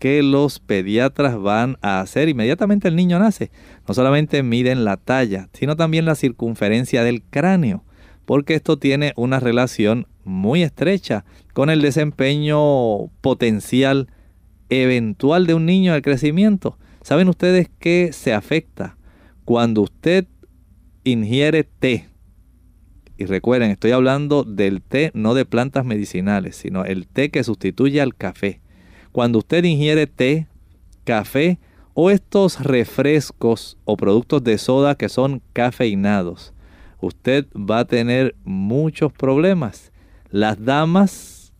que los pediatras van a hacer inmediatamente el niño nace. No solamente miden la talla, sino también la circunferencia del cráneo porque esto tiene una relación muy estrecha con el desempeño potencial eventual de un niño al crecimiento. ¿Saben ustedes qué se afecta cuando usted ingiere té? Y recuerden, estoy hablando del té no de plantas medicinales, sino el té que sustituye al café. Cuando usted ingiere té, café o estos refrescos o productos de soda que son cafeinados, usted va a tener muchos problemas. Las damas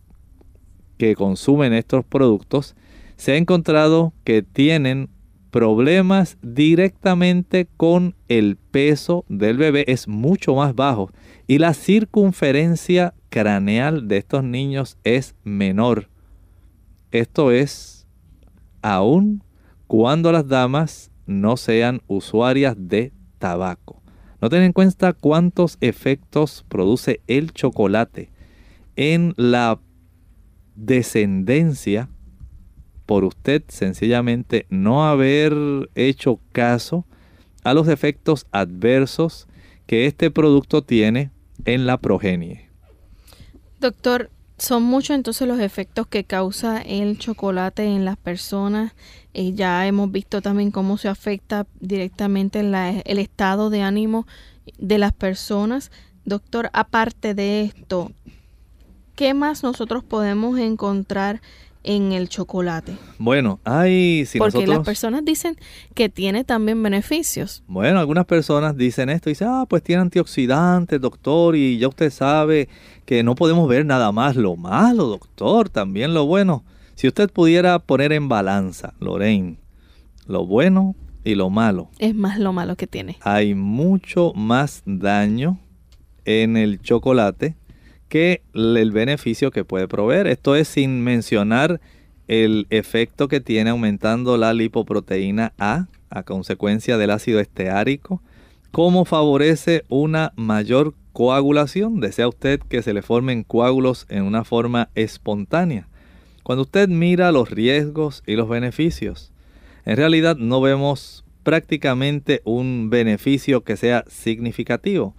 que consumen estos productos se ha encontrado que tienen problemas directamente con el peso del bebé es mucho más bajo y la circunferencia craneal de estos niños es menor. Esto es aún cuando las damas no sean usuarias de tabaco. No ten en cuenta cuántos efectos produce el chocolate en la descendencia por usted sencillamente no haber hecho caso a los efectos adversos que este producto tiene en la progenie. Doctor, Son muchos entonces los efectos que causa el chocolate en las personas. Eh, ya hemos visto también cómo se afecta directamente el estado de ánimo de las personas. Doctor, aparte de esto, ¿qué más nosotros podemos encontrar en el chocolate? Bueno, hay... Si Porque las personas dicen que tiene también beneficios. Bueno, algunas personas dicen esto y dicen, ah, pues tiene antioxidantes, doctor, y ya usted sabe que no podemos ver nada más lo malo, doctor, también lo bueno. Si usted pudiera poner en balanza, Lorraine, lo bueno y lo malo. Es más lo malo que tiene. Hay mucho más daño en el chocolate que el beneficio que puede proveer. Esto es sin mencionar el efecto que tiene aumentando la lipoproteína A a consecuencia del ácido esteárico, cómo favorece una mayor coagulación. Desea usted que se le formen coágulos en una forma espontánea. Cuando usted mira los riesgos y los beneficios, en realidad no vemos prácticamente un beneficio que sea significativo.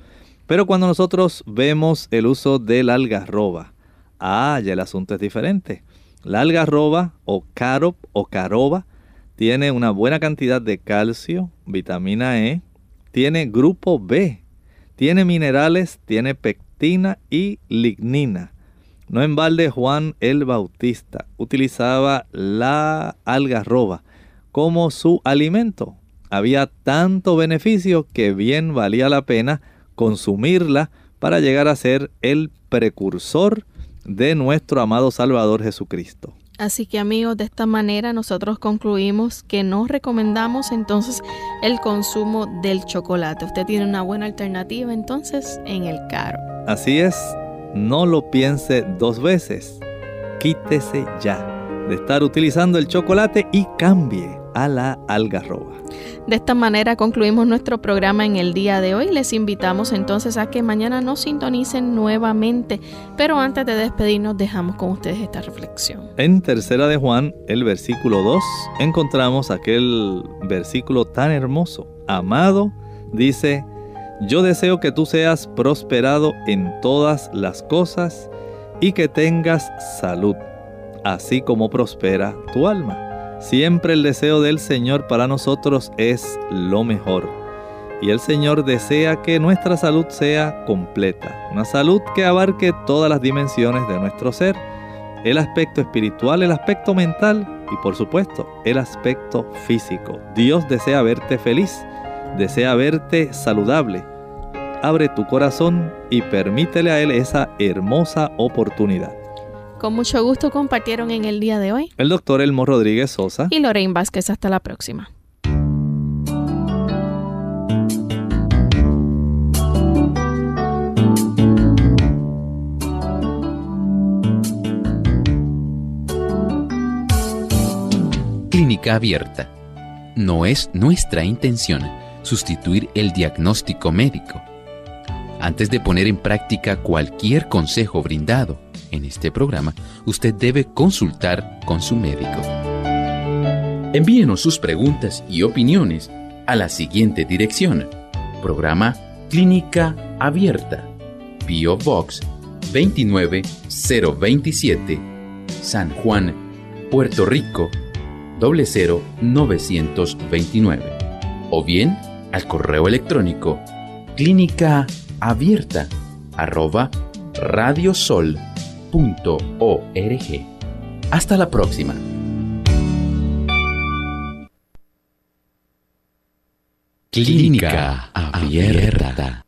Pero cuando nosotros vemos el uso del algarroba, ah, ya el asunto es diferente. La algarroba o carop o caroba tiene una buena cantidad de calcio, vitamina E, tiene grupo B, tiene minerales, tiene pectina y lignina. No en balde Juan el Bautista utilizaba la algarroba como su alimento. Había tanto beneficio que bien valía la pena consumirla para llegar a ser el precursor de nuestro amado Salvador Jesucristo. Así que amigos, de esta manera nosotros concluimos que no recomendamos entonces el consumo del chocolate. Usted tiene una buena alternativa entonces en el caro. Así es, no lo piense dos veces. Quítese ya de estar utilizando el chocolate y cambie a la algarroba. De esta manera concluimos nuestro programa en el día de hoy. Les invitamos entonces a que mañana nos sintonicen nuevamente, pero antes de despedirnos dejamos con ustedes esta reflexión. En Tercera de Juan, el versículo 2, encontramos aquel versículo tan hermoso. Amado, dice, yo deseo que tú seas prosperado en todas las cosas y que tengas salud, así como prospera tu alma. Siempre el deseo del Señor para nosotros es lo mejor. Y el Señor desea que nuestra salud sea completa, una salud que abarque todas las dimensiones de nuestro ser, el aspecto espiritual, el aspecto mental y por supuesto el aspecto físico. Dios desea verte feliz, desea verte saludable. Abre tu corazón y permítele a Él esa hermosa oportunidad. Con mucho gusto compartieron en el día de hoy el doctor Elmo Rodríguez Sosa y Lorraine Vázquez. Hasta la próxima. Clínica abierta. No es nuestra intención sustituir el diagnóstico médico. Antes de poner en práctica cualquier consejo brindado, en este programa, usted debe consultar con su médico. Envíenos sus preguntas y opiniones a la siguiente dirección. Programa Clínica Abierta. Bio Box 29027 San Juan, Puerto Rico 00929 o bien al correo electrónico clínica abierta arroba radiosol hasta la próxima. Clínica Abierta.